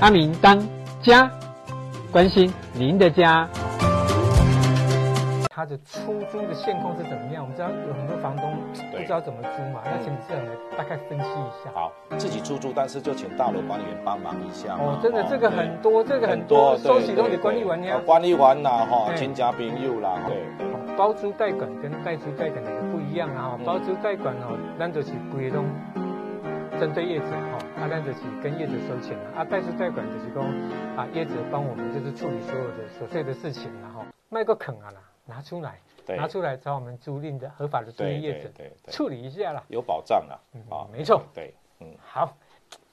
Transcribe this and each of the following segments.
阿明当家，关心您的家。他的出租的现况是怎么样？我们知道有很多房东不知道怎么租嘛，那请你这样来大概分析一下。好，自己出租，但是就请大楼管理员帮忙一下。哦，真的，这个很多，这个很多，收起东西管理完呀。管理完啦，哈，亲家朋友啦，对。包租代管跟代租代管的也不一样啊，包租代管哦，咱就是规栋针对业主哈，啊，那就是跟业主收钱了啊，代是代管就是说啊，叶子帮我们就是处理所有的琐碎的事情然后卖个坑啊啦。拿出来，拿出来找我们租赁的合法的租赁业者处理一下啦，有保障啦。啊，没错，对，嗯，好，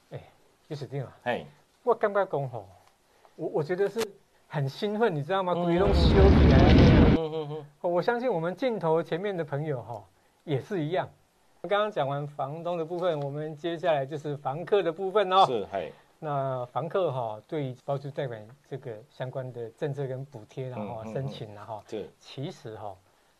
哎，就死定了。哎，我刚刚讲吼，我我觉得是很兴奋，你知道吗？鬼龙修起来，嗯嗯嗯，我相信我们镜头前面的朋友哈也是一样。刚刚讲完房东的部分，我们接下来就是房客的部分哦。是，嘿。那房客哈，对包租代管这个相关的政策跟补贴，然后申请然后，对，其实哈，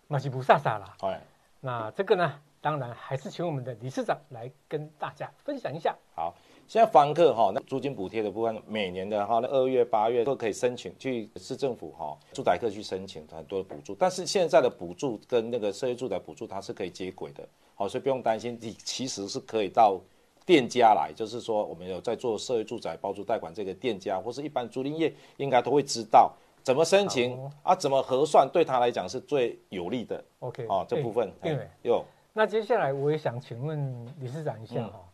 马吉不傻傻啦。哎，那这个呢，当然还是请我们的理事长来跟大家分享一下。好，现在房客哈，那租金补贴的部分，每年的哈，那二月、八月都可以申请去市政府哈，住宅客去申请很多的补助。但是现在的补助跟那个社会住宅补助它是可以接轨的，好，所以不用担心，你其实是可以到。店家来，就是说我们有在做社会住宅包租代管，这个店家或是一般租赁业应该都会知道怎么申请、哦、啊，怎么核算，对他来讲是最有利的。OK，哦，这部分对。有。那接下来我也想请问理事长一下哈、嗯，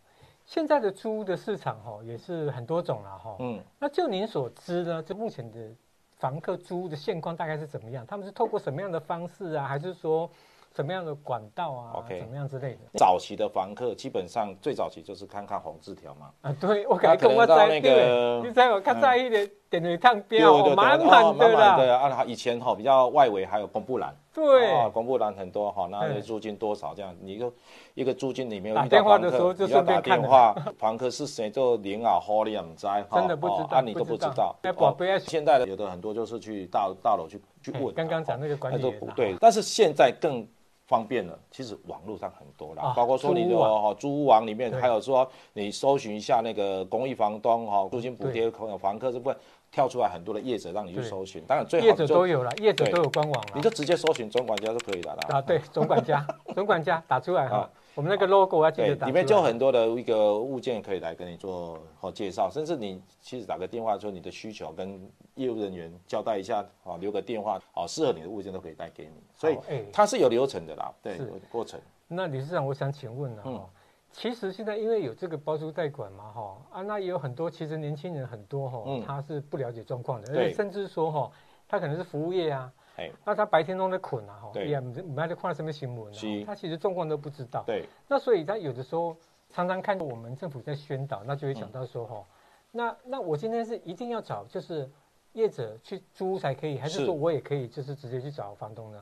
现在的租屋的市场哈也是很多种了哈。嗯。那就您所知呢，这目前的房客租屋的现况大概是怎么样？他们是透过什么样的方式啊？还是说？什么样的管道啊？OK，怎么样之类的？早期的房客基本上最早期就是看看红字条嘛。啊，对，我感觉跟我在那个，你在我看在意的点对烫标，满满的啦。对啊，以前哈比较外围还有公布栏。对啊，公布栏很多哈，那那租金多少这样？你就一个租金里面打电话的时候就顺便看。你要打电话，房客是谁？就零啊，好你也不知道，真的不知道，你都不知道。现在的有的很多就是去大大楼去去问。刚刚讲那个管理员。对，但是现在更。方便了，其实网络上很多啦，包括说你的哈租屋网里面，还有说你搜寻一下那个公益房东哈租金补贴可房客这部分跳出来很多的业者让你去搜寻，当然最好业者都有了，业者都有官网了，你就直接搜寻总管家就可以了啦。啊，对，总管家，总管家打出来哈。我们那个 logo 要记得打。里面就很多的一个物件可以来跟你做好介绍，甚至你其实打个电话说你的需求跟业务人员交代一下啊，留个电话啊，适合你的物件都可以带给你，所以它是有流程的啦，对，有过程。那理事长，我想请问呢，哈，其实现在因为有这个包租代管嘛，哈啊，那也有很多其实年轻人很多哈，他是不了解状况的，而且甚至说哈，他可能是服务业啊。那他白天都在捆啊，哈，也不不爱在看什么新闻，他其实状况都不知道。对，那所以他有的时候常常看到我们政府在宣导，那就会想到说，哈、嗯，那那我今天是一定要找就是业者去租才可以，还是。说我也可以就是直接去找房东呢？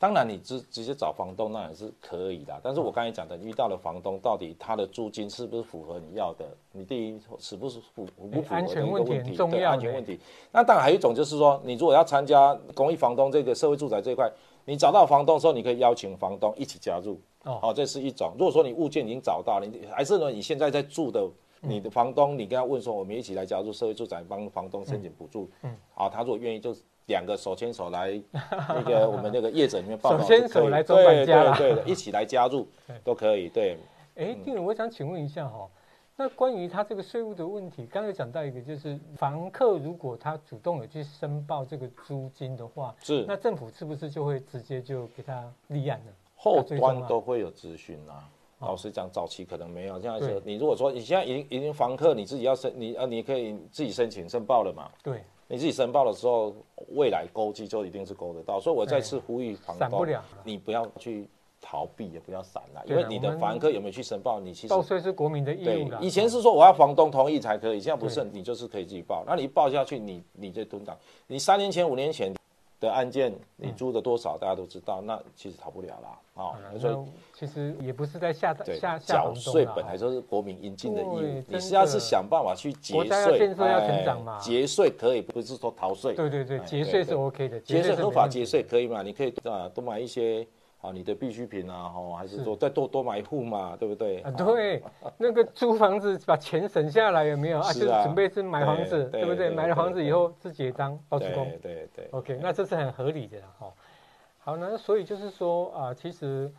当然，你直直接找房东那也是可以的。但是我刚才讲的，遇到了房东，到底他的租金是不是符合你要的？你第一是不是符不符合的一个问题？对，安全问题。那当然还有一种就是说，你如果要参加公益房东这个社会住宅这一块，你找到房东的时候，你可以邀请房东一起加入。哦，这是一种。如果说你物件已经找到了，你还是呢你现在在住的，你的房东，你跟他问说，我们一起来加入社会住宅，帮房东申请补助。嗯，好，他如果愿意，就。两个手牵手来，那个我们那个业者里面报道，手牵手来做管家对对，一起来加入都可以。对，哎，定宇，我想请问一下哈，那关于他这个税务的问题，刚才讲到一个，就是房客如果他主动有去申报这个租金的话，是，那政府是不是就会直接就给他立案呢？后端都会有咨询啊。老实讲，早期可能没有，现在是，你如果说你现在已经已经房客你自己要申，你啊你可以自己申请申报了嘛？对。你自己申报的时候，未来勾稽就一定是勾得到，所以我再次呼吁房东，你不要去逃避，也不要闪了，因为你的房客有没有去申报，你其实报税是国民的义务。以前是说我要房东同意才可以，现在不是，你就是可以自己报。那你报下去，你你这蹲档，你三年前、五年前。的案件，你租的多少，大家都知道，那其实逃不了啦。啊，所以其实也不是在下下缴税，本来就是国民应尽的义务。你是要是想办法去节税，国家要建设要成长嘛。节税可以，不是说逃税。对对对，节税是 OK 的，节税合法节税可以嘛？你可以啊，多买一些啊，你的必需品啊，哦，还是说再多多买一户嘛，对不对？啊，对，那个租房子把钱省下来有没有啊？就是准备是买房子，对不对？买了房子以后自己当包租公，对对。OK，那这是很合理的哈。好，那所以就是说啊，其实。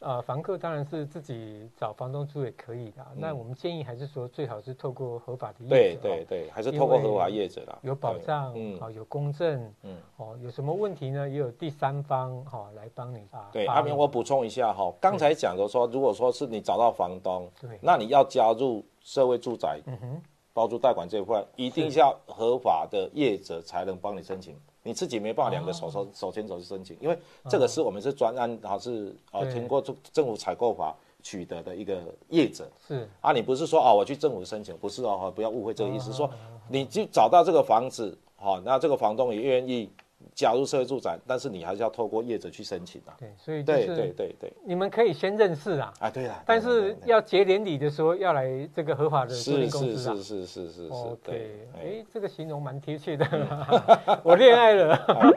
呃，房客当然是自己找房东住也可以的。那我们建议还是说，最好是透过合法的业者。对对对，还是透过合法业者啦。有保障，嗯，有公证，嗯，哦，有什么问题呢？也有第三方哈来帮你啊。对，阿明，我补充一下哈，刚才讲的说，如果说是你找到房东，对，那你要加入社会住宅，嗯哼，包租代管这一块，一定是要合法的业者才能帮你申请。你自己没办法两个手手手牵手去申请，因为这个是我们是专案，还是啊通过政政府采购法取得的一个业者。是啊，你不是说啊我去政府申请，不是哦，不要误会这个意思，说你就找到这个房子，好，那这个房东也愿意。加入社会住宅，但是你还是要透过业者去申请啊。对，所以对对对对，你们可以先认识啊。啊，对啊。但是要结连理的时候，要来这个合法的租赁公司啊。是是是是是是。OK，哎，这个形容蛮贴切的。我恋爱了。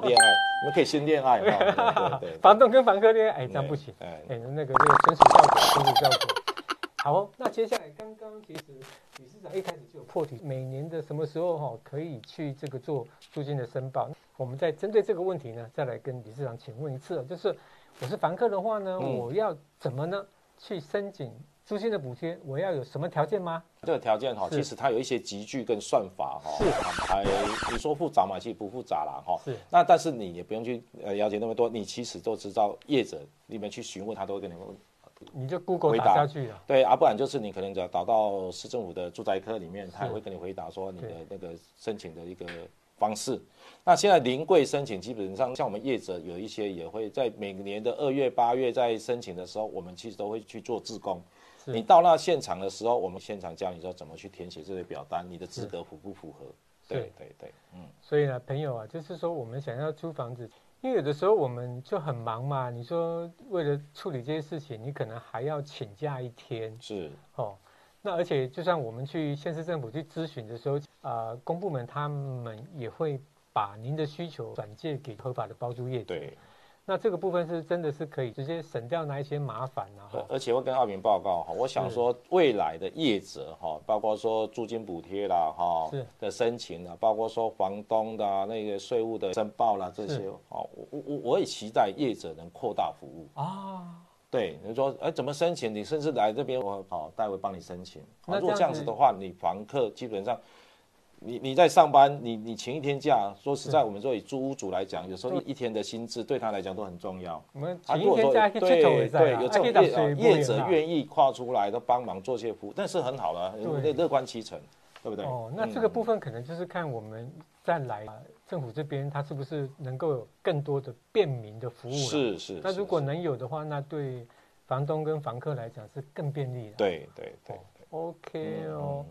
恋爱，我们可以先恋爱。对对。房东跟房客恋爱，哎，这样不行。哎，那个那个纯属效果，纯属效果。好，那接下来刚刚其实理事长一开始就有破题，每年的什么时候哈可以去这个做租金的申报？我们再针对这个问题呢，再来跟理事长请问一次，就是我是房客的话呢，嗯、我要怎么呢去申请租金的补贴？我要有什么条件吗？这个条件哈，其实它有一些集聚跟算法哈，是，还你说复杂嘛，其实不复杂啦哈。是，那但是你也不用去呃了解那么多，你其实都知道业者里面去询问，他都会跟你问。你就 Google 打下去了，对啊，不然就是你可能只要打到市政府的住宅科里面，他也会跟你回答说你的那个申请的一个方式。那现在临柜申请，基本上像我们业者有一些也会在每年的二月、八月在申请的时候，我们其实都会去做自工。你到那现场的时候，我们现场教你说怎么去填写这些表单，你的资格符不符合？对对对，嗯。所以呢，朋友啊，就是说我们想要租房子。因为有的时候我们就很忙嘛，你说为了处理这些事情，你可能还要请假一天。是哦，那而且就算我们去县市政府去咨询的时候，啊、呃，公部门他们也会把您的需求转借给合法的包租业者。对。那这个部分是真的是可以直接省掉那一些麻烦啊，而且我跟阿明报告哈，我想说未来的业者哈，包括说租金补贴啦哈的申请啊，包括说房东的那个税务的申报啦这些哦，我我我也期待业者能扩大服务啊。对，你说哎怎么申请？你甚至来这边我好代为帮你申请。那如果这样子的话，你房客基本上。你你在上班，你你请一天假，说实在，我们说以租屋主来讲，有时候一一天的薪资对他来讲都很重要。我们请一天假可以对对，有这种业业者愿意跨出来都帮忙做些服务，但是很好的，乐乐观其成，对不对？哦，那这个部分可能就是看我们再来政府这边，它是不是能够有更多的便民的服务？是是。那如果能有的话，那对房东跟房客来讲是更便利的。对对对。OK 哦。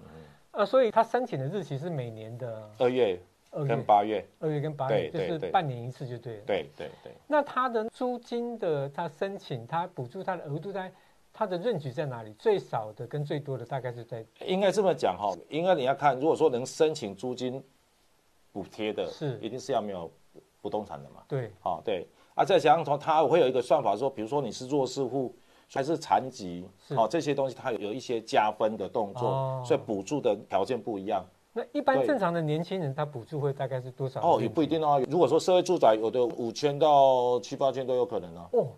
啊，所以他申请的日期是每年的二月，二月跟八月，二月跟八月，就是半年一次就对了。对对对。那他的租金的他申请，他补助他的额度在，他的 range 在哪里？最少的跟最多的大概是在？应该这么讲哈，应该你要看，如果说能申请租金补贴的，是一定是要没有不动产的嘛？对，好对。啊，再加上说他会有一个算法说，比如说你是弱势户。还是残疾，好这些东西，它有一些加分的动作，哦、所以补助的条件不一样。那一般正常的年轻人，他补助会大概是多少？哦，也不一定哦。如果说社会住宅，有的五千到七八千都有可能啊。哦，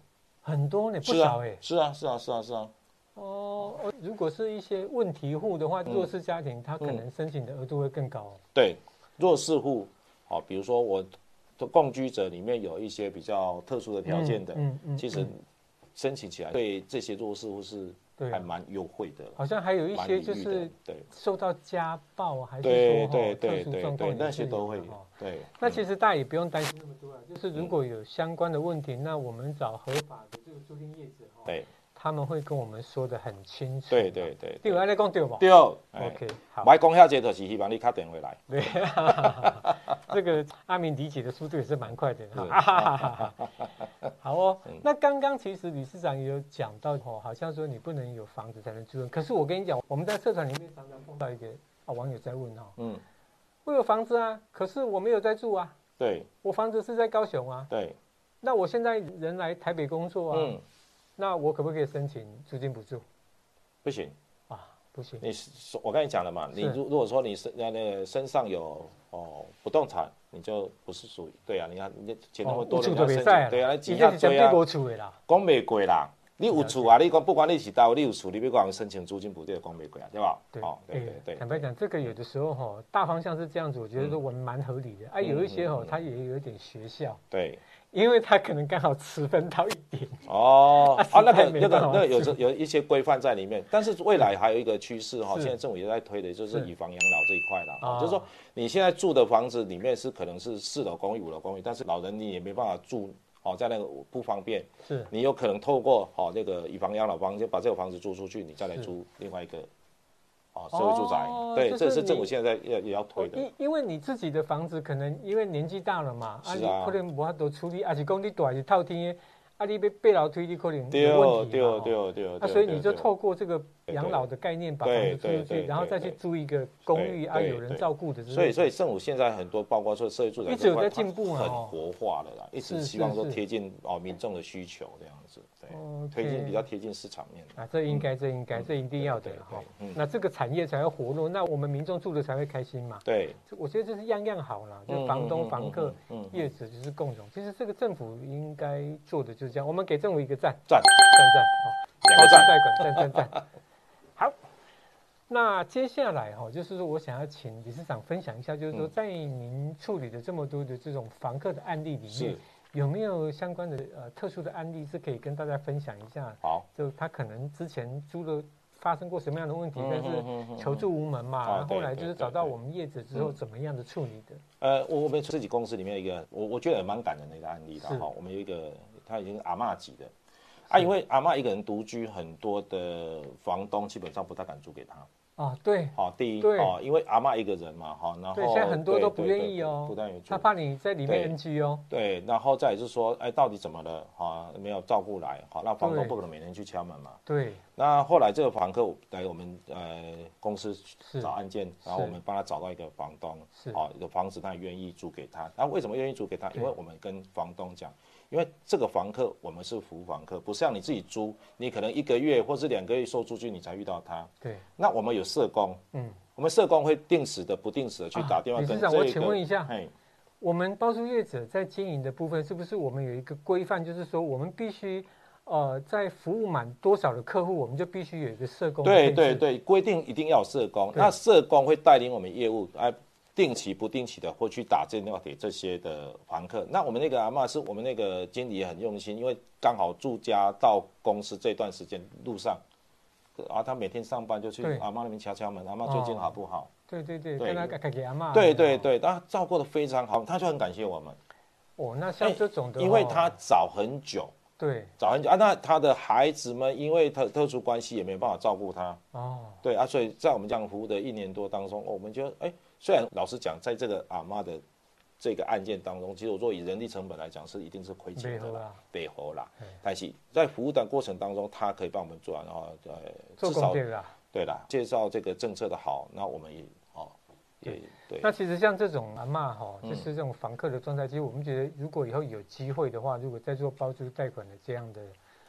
很多呢，不少哎。是啊，是啊，是啊，是啊。哦，如果是一些问题户的话，弱势家庭，他可能申请的额度会更高。对，弱势户，好，比如说我的共居者里面有一些比较特殊的条件的，嗯嗯，嗯其实。申请起来对这些弱势户是还蛮优惠的，好像还有一些就是对。受到家暴还是说特殊状况那些都会对。那其实大家也不用担心那么多了，就是如果有相关的问题，那我们找合法的这个租赁业者哈，对，他们会跟我们说的很清楚。对对对，对，我来讲对吧？对，OK，好。买公下节就是希望你卡电回来。对，这个阿明理解的速度也是蛮快的。好哦，那刚刚其实理事长也有讲到哦，好像说你不能有房子才能住。可是我跟你讲，我们在社团里面常常碰到一个啊网友在问哈，嗯，我有房子啊，可是我没有在住啊。对，我房子是在高雄啊。对，那我现在人来台北工作啊，嗯，那我可不可以申请租金补助？不行啊，不行。你我跟你讲了嘛，你如如果说你身那那个身上有哦不动产，你就不是属于对啊。你看你钱那么多，你要申请对啊，几下追啊，讲没贵啦。你有厝啊？你讲不管你是到你有厝，你别管申请租金补贴的讲没贵啊，对吧？对，哦，对对对。坦白讲，这个有的时候哈，大方向是这样子，我觉得说我们蛮合理的。啊，有一些哈，它也有点学校。对。因为他可能刚好迟分到一点。哦。啊，那个那个那个有有有一些规范在里面，但是未来还有一个趋势哈，现在政府也在推的，就是以房养老这一块了。就是说，你现在住的房子里面是可能是四楼公寓、五楼公寓，但是老人你也没办法住。哦，在那个不方便，是你有可能透过哦那个以房养老方，就把这个房子租出去，你再来租另外一个，哦社会住宅，对，这是政府现在也也要推的。因因为你自己的房子可能因为年纪大了嘛，啊，你可能无法度处理，而且讲你大是套厅。啊，你被被老推你可能有问题嘛？对对对，啊，所以你就透过这个养老的概念把房子租出去，然后再去租一个公寓啊，有人照顾的。所以，所以政府现在很多，包括说社会住宅，一直有在进步啊，很活化的啦，一直希望说贴近哦民众的需求这样子。对。推进比较贴近市场面啊，这应该，这应该，这一定要的哈。那这个产业才会活络，那我们民众住的才会开心嘛。对，我觉得这是样样好啦，就房东、房客、业主就是共荣。其实这个政府应该做的就是这样，我们给政府一个赞，赞，赞赞，好，包租代管，赞赞赞。好，那接下来哈，就是说我想要请理事长分享一下，就是说在您处理的这么多的这种房客的案例里面。有没有相关的呃特殊的案例是可以跟大家分享一下？好，就他可能之前租了发生过什么样的问题，但是求助无门嘛，然后来就是找到我们业者之后怎么样的处理的？呃，我我们自己公司里面一个我我觉得也蛮感人的一个案例的哈，我们有一个他已经阿嬷级的啊，因为阿嬷一个人独居，很多的房东基本上不太敢租给他。啊，对，好，第一，哦，因为阿嬷一个人嘛，哈，然后对，现在很多都不愿意哦，不但有，他怕你在里面 NG 哦，对，然后再就是说，哎，到底怎么了？哈，没有照顾来，好，那房东不可能每天去敲门嘛，对，那后来这个房客来我们呃公司找案件，然后我们帮他找到一个房东，是，好，一个房子他愿意租给他，那为什么愿意租给他？因为我们跟房东讲。因为这个房客，我们是服务房客，不像你自己租，你可能一个月或是两个月收租去，你才遇到他。对。那我们有社工，嗯，我们社工会定时的、不定时的去打电话跟这个。我请问一下，我们包租业者在经营的部分，是不是我们有一个规范，就是说我们必须，呃，在服务满多少的客户，我们就必须有一个社工。对对对，规定一定要有社工，那社工会带领我们业务哎。定期不定期的会去打电话给这些的房客。那我们那个阿嬷是我们那个经理也很用心，因为刚好住家到公司这段时间路上，啊，他每天上班就去阿妈那边敲敲门，阿妈最近好不好？对对对，跟他给阿妈。对对对，他照顾的非常好，他就很感谢我们。哦，那像这种的，因为他找很久，对，早很久啊。那他的孩子们因为特特殊关系也没有办法照顾他。哦，对啊，所以在我们这样服务的一年多当中，我们就哎。虽然老实讲，在这个阿嬷的这个案件当中，其实我说以人力成本来讲，是一定是亏钱的啦，背后啦。但是在服务的过程当中，他可以帮我们做，然后呃，至少对啦，介绍这个政策的好，那我们也哦也对。那其实像这种阿嬷哈，就是这种房客的状态，其实我们觉得，如果以后有机会的话，如果在做包租贷款的这样的。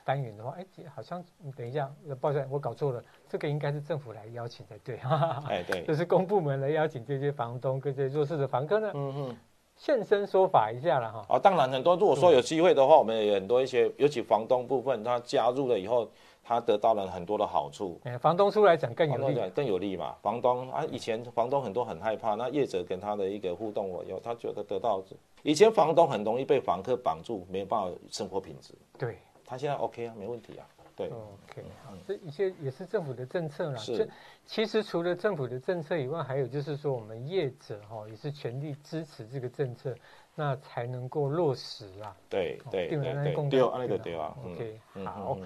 单元的话，哎，好像等一下，抱歉，我搞错了，这个应该是政府来邀请才对，哎，对，就是公部门来邀请这些房东跟这些弱势的房客呢，嗯嗯，现身说法一下了哈。啊，当然很多，如果说有机会的话，我们也有很多一些，尤其房东部分，他加入了以后，他得到了很多的好处。哎，房东出来讲更有利，更有利嘛。房东啊，以前房东很多很害怕，那业者跟他的一个互动，我有他觉得得到，以前房东很容易被房客绑住，没有办法生活品质。对。他现在 OK 啊，没问题啊。对，OK，好，这一些也是政府的政策啦。是，其实除了政府的政策以外，还有就是说，我们业者哈也是全力支持这个政策，那才能够落实啊。对对对对，那个对啊。OK，好。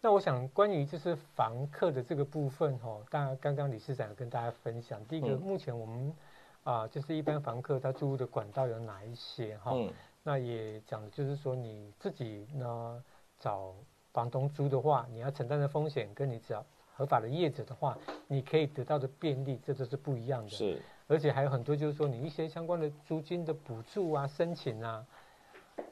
那我想关于就是房客的这个部分哈，当然刚刚理事长有跟大家分享，第一个目前我们啊就是一般房客他租屋的管道有哪一些哈？那也讲的就是说你自己呢。找房东租的话，你要承担的风险，跟你找合法的业者的话，你可以得到的便利，这都是不一样的。是，而且还有很多，就是说你一些相关的租金的补助啊、申请啊，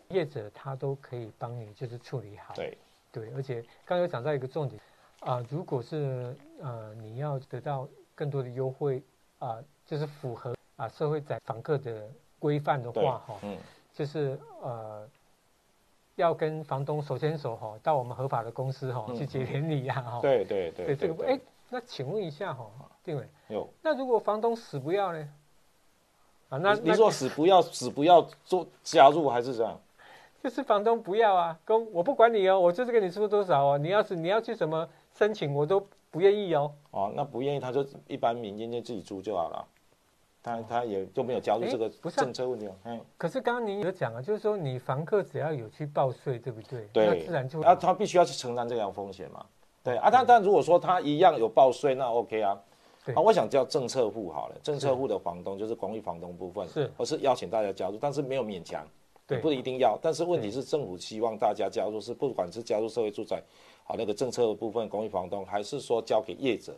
业者他都可以帮你就是处理好。对对，而且刚刚有讲到一个重点啊、呃，如果是呃你要得到更多的优惠啊、呃，就是符合啊、呃、社会在房客的规范的话哈，嗯，就是呃要跟房东手牵手哈，到我们合法的公司哈、嗯、去结连理呀哈。对对对，对这个哎，那请问一下哈，定伟有，那如果房东死不要呢？啊，那你说死不要死不要做加入还是这样？就是房东不要啊，公我不管你哦，我就是给你出多少哦。你要是你要去什么申请，我都不愿意哦。哦，那不愿意他就一般民间就自己租就好了，他他也就没有加入这个政策问题。嗯。可是刚刚您有讲啊，就是说你房客只要有去报税，对不对？对。那自然就啊，他必须要去承担这样风险嘛。对啊，但但如果说他一样有报税，那 OK 啊。啊，我想叫政策户好了，政策户的房东就是公寓房东部分，是，我是邀请大家加入，但是没有勉强，对，不一定要，但是问题是政府希望大家加入，是不管是加入社会住宅，好那个政策的部分公寓房东，还是说交给业者。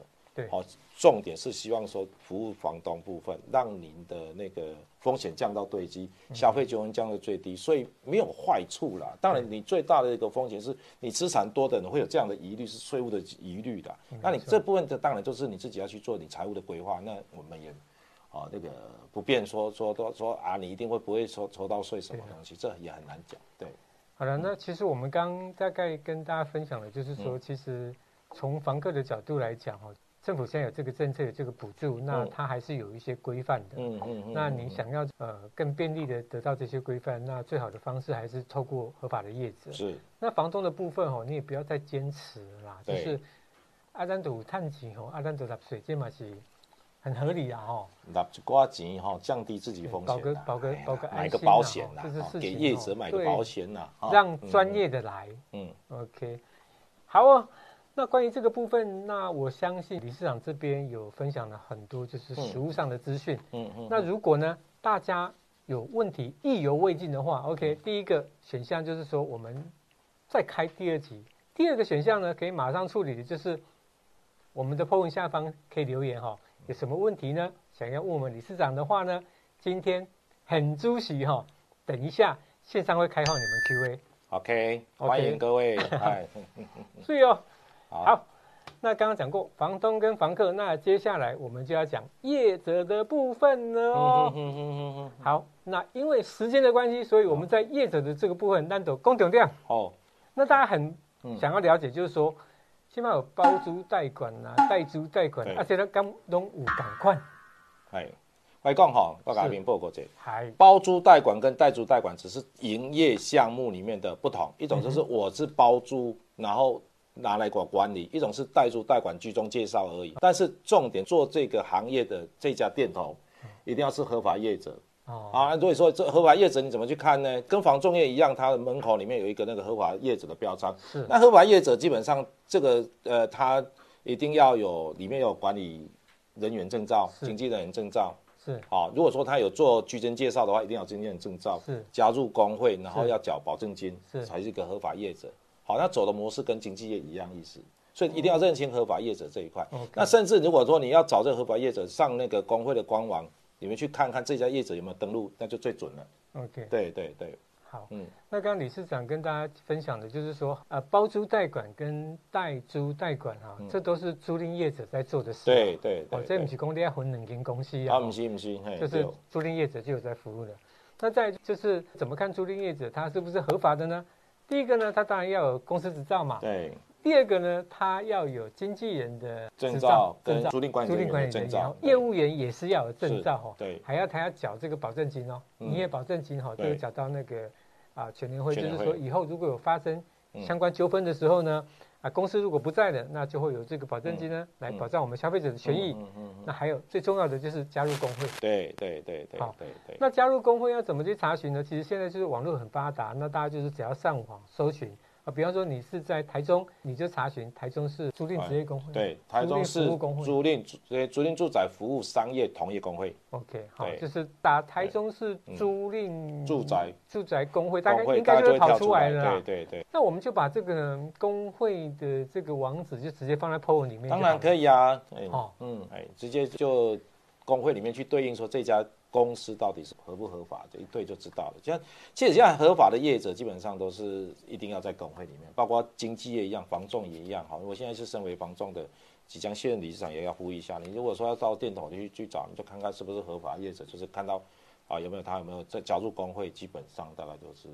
好，重点是希望说服务房东部分，让您的那个风险降到最低，消费纠纷降到最低，所以没有坏处啦。当然，你最大的一个风险是你资产多的人会有这样的疑虑，是税务的疑虑的。那你这部分的当然就是你自己要去做你财务的规划。那我们也啊那个不便说说说说啊，你一定会不会抽抽到税什么东西，这也很难讲。对，好了，那其实我们刚大概跟大家分享的就是说，其实从房客的角度来讲哈。政府现在有这个政策，有这个补助，那它还是有一些规范的。嗯嗯嗯。那你想要呃更便利的得到这些规范，那最好的方式还是透过合法的业者。是。那房东的部分哦，你也不要再坚持了啦。对。就是阿丹土探钱哦，阿丹土纳水，这嘛是很合理啊哈。纳一寡钱哈，降低自己风险。保个保个保个买个保险啦，给业者买个保险啦，让专业的来。嗯。OK，好哦。那关于这个部分，那我相信理事长这边有分享了很多，就是实物上的资讯。嗯嗯。那如果呢，大家有问题意犹未尽的话，OK，第一个选项就是说我们再开第二集。第二个选项呢，可以马上处理的就是我们的 po 文下方可以留言哈，有什么问题呢？想要问我们理事长的话呢，今天很主席哈，等一下线上会开放你们 Q&A。OK，欢迎各位。嗨 注意哦。好，那刚刚讲过房东跟房客，那接下来我们就要讲业者的部分了哦。好，那因为时间的关系，所以我们在业者的这个部分，单独公重点。哦，那大家很想要了解，就是说，起码有包租代管啊，代租代管，而且它刚拢有赶快。哎，我讲哈，我给您报告这，包租代管跟代租代管只是营业项目里面的不同，一种就是我是包租，然后。拿来管管理，一种是代租代管居中介绍而已。但是重点做这个行业的这家店头，一定要是合法业者。哦啊，所以说这合法业者你怎么去看呢？跟房仲业一样，它的门口里面有一个那个合法业者的标章。是。那合法业者基本上这个呃，他一定要有里面有管理人员证照、经纪人员证照。是。啊，如果说他有做居间介绍的话，一定要有经纪人证照。是。加入工会，然后要缴保证金，是才是一个合法业者。好，那走的模式跟经纪业一样意思，所以一定要认清合法业者这一块。那甚至如果说你要找这个合法业者，上那个工会的官网里面去看看这家业者有没有登录，那就最准了。OK，对对对。好，嗯，那刚刚理事长跟大家分享的就是说，呃，包租代管跟代租代管哈、啊，嗯、这都是租赁业者在做的事。对对对。哦，这不是工地要混两间公司啊。啊，不是不是，就是租赁业者就有在服务的。那再就是怎么看租赁业者他是不是合法的呢？第一个呢，他当然要有公司执照嘛。对。第二个呢，他要有经纪人的证照，跟租赁管理人证照。业务员也是要有证照哈。对。还要他要缴这个保证金哦，营业保证金哈，就缴到那个啊全联会，就是说以后如果有发生相关纠纷的时候呢。啊，公司如果不在的，那就会有这个保证金呢，来保障我们消费者的权益。嗯嗯。那还有最重要的就是加入工会。对对对对。好，对对。那加入工会要怎么去查询呢？其实现在就是网络很发达，那大家就是只要上网搜寻。比方说你是在台中，你就查询台中市租赁职业工会。对，台中市租赁租赁住宅服务商业同业工会。OK，好，就是打台中市租赁住宅住宅工会，大概应该就会跑出来了。对对对。那我们就把这个工会的这个网址就直接放在 PO 文里面。当然可以啊。哦，嗯，哎，直接就工会里面去对应说这家公司到底是合不合法的，一对就知道了。像其实现在合法的业者基本上都是一定要在工会里面，包括经纪业一样，房仲也一样。好，我现在是身为房仲的，即将卸任理事长也要呼吁一下，你如果说要到店头去去找，你就看看是不是合法业者，就是看到啊有没有他有没有在加入工会，基本上大概都是。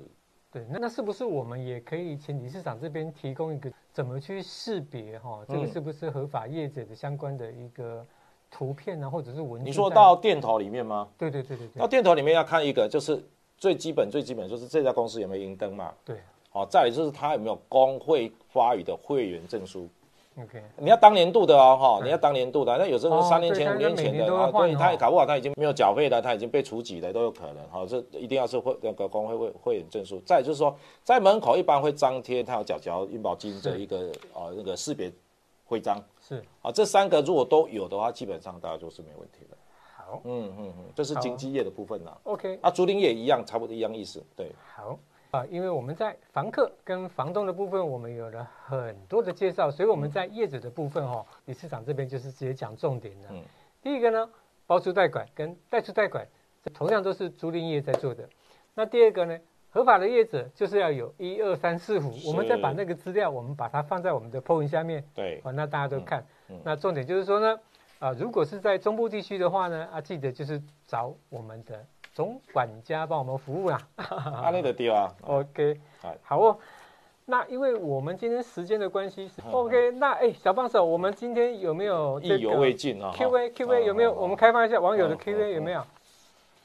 对，那那是不是我们也可以请理事长这边提供一个怎么去识别哈，这个是不是合法业者的相关的一个图片呢，或者是文字？你说到店头里面吗？对对对对对。到店头里面要看一个，就是最基本最基本就是这家公司有没有营登嘛？对。哦，再来就是他有没有工会发予的会员证书。OK，你要当年度的哦，哈，你要当年度的，那有时候三年前、五年前的，啊，对他也搞不好他已经没有缴费了，他已经被除籍了，都有可能，哈，这一定要是会那个工会会会员证书。再就是说，在门口一般会张贴他有缴缴医保金的一个呃那个识别徽章，是啊，这三个如果都有的话，基本上大家就是没问题的。好，嗯嗯嗯，这是经纪业的部分啦。OK，啊，租赁业一样，差不多一样意思，对。好。啊，因为我们在房客跟房东的部分，我们有了很多的介绍，所以我们在业者的部分、哦，理事长这边就是直接讲重点的。嗯，第一个呢，包租代管跟代租代管，这同样都是租赁业在做的。那第二个呢，合法的业者就是要有一二三四五，我们再把那个资料，我们把它放在我们的 PO 文下面。对，哦，那大家都看。嗯嗯、那重点就是说呢，啊，如果是在中部地区的话呢，啊，记得就是找我们的。总管家帮我们服务啦，啊，那个对啊，OK，好哦。那因为我们今天时间的关系是 OK，那哎，小帮手，我们今天有没有意犹未尽啊？Q&A Q&A 有没有？我们开放一下网友的 Q&A 有没有？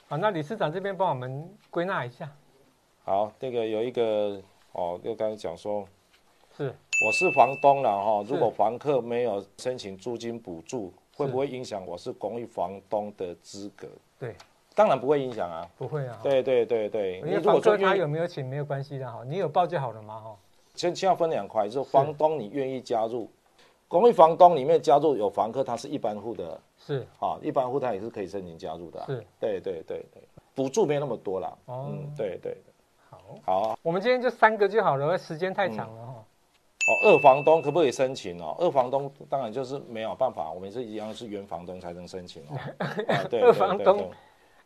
好，那理事长这边帮我们归纳一下。好，那个有一个哦，就刚才讲说，是，我是房东了哈，如果房客没有申请租金补助，会不会影响我是公寓房东的资格？对。当然不会影响啊，不会啊。对对对对，你如果说他有没有请没有关系的哈，你有报就好了嘛哈。先先要分两块，就是房东你愿意加入，公寓房东里面加入有房客，他是一般户的，是。啊，一般户他也是可以申请加入的，是，对对对对，补助没那么多啦。哦，嗯，对对好，好，我们今天就三个就好了，时间太长了哈。哦，二房东可不可以申请哦？二房东当然就是没有办法，我们是一样是原房东才能申请哦。对，二房东，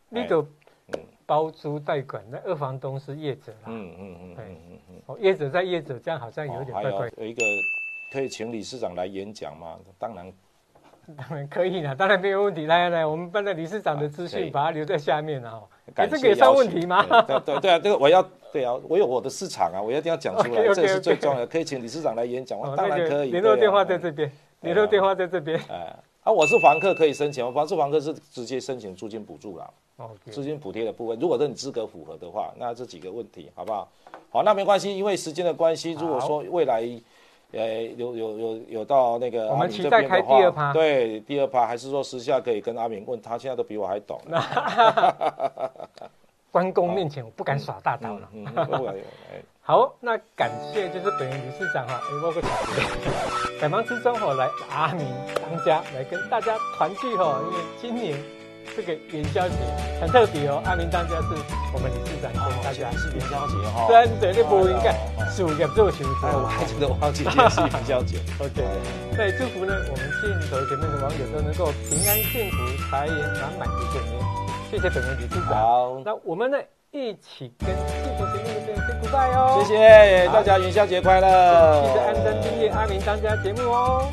那个。包租代管，那二房东是业者啦。嗯嗯嗯，嗯，嗯嗯哦，业者在业者，这样好像有点怪怪。有，有一个可以请理事长来演讲吗？当然，当 然可以啦，当然没有问题。来来来，我们把那理事长的资讯把它留在下面啊。感谢这个也算问题吗？对对对啊，这个我要对啊，我有我的市场啊，我一定要讲出来，这是最重要的。可以请理事长来演讲，当然可以。联络电话在这边，联络电话在这边。哎，啊，我是房客可以申请，我是房客是直接申请租金补助啦。资金补贴的部分，如果说你资格符合的话，那这几个问题好不好？好，那没关系，因为时间的关系，如果说未来，呃，有有有有到那个，我们期待开第二趴，对，第二趴，还是说私下可以跟阿明问他，现在都比我还懂。关公面前我不敢耍大刀了。好，那感谢就是本人理事长哈，哎，包括小杰，百忙之中哈来阿明当家来跟大家团聚哈，因为今年。这个元宵节很特别哦，阿明当家是我们理事长跟大家是元宵节哦，真的你不应该数个做球赛，我还真的忘记今天是元宵节。OK，对祝福呢，我们镜头前面的网友都能够平安幸福、财源满满一整年。谢谢本人理事长。好，那我们呢一起跟镜头前面的朋友 say goodbye 哦。谢谢大家元宵节快乐，记得按赞订阅阿明当家节目哦。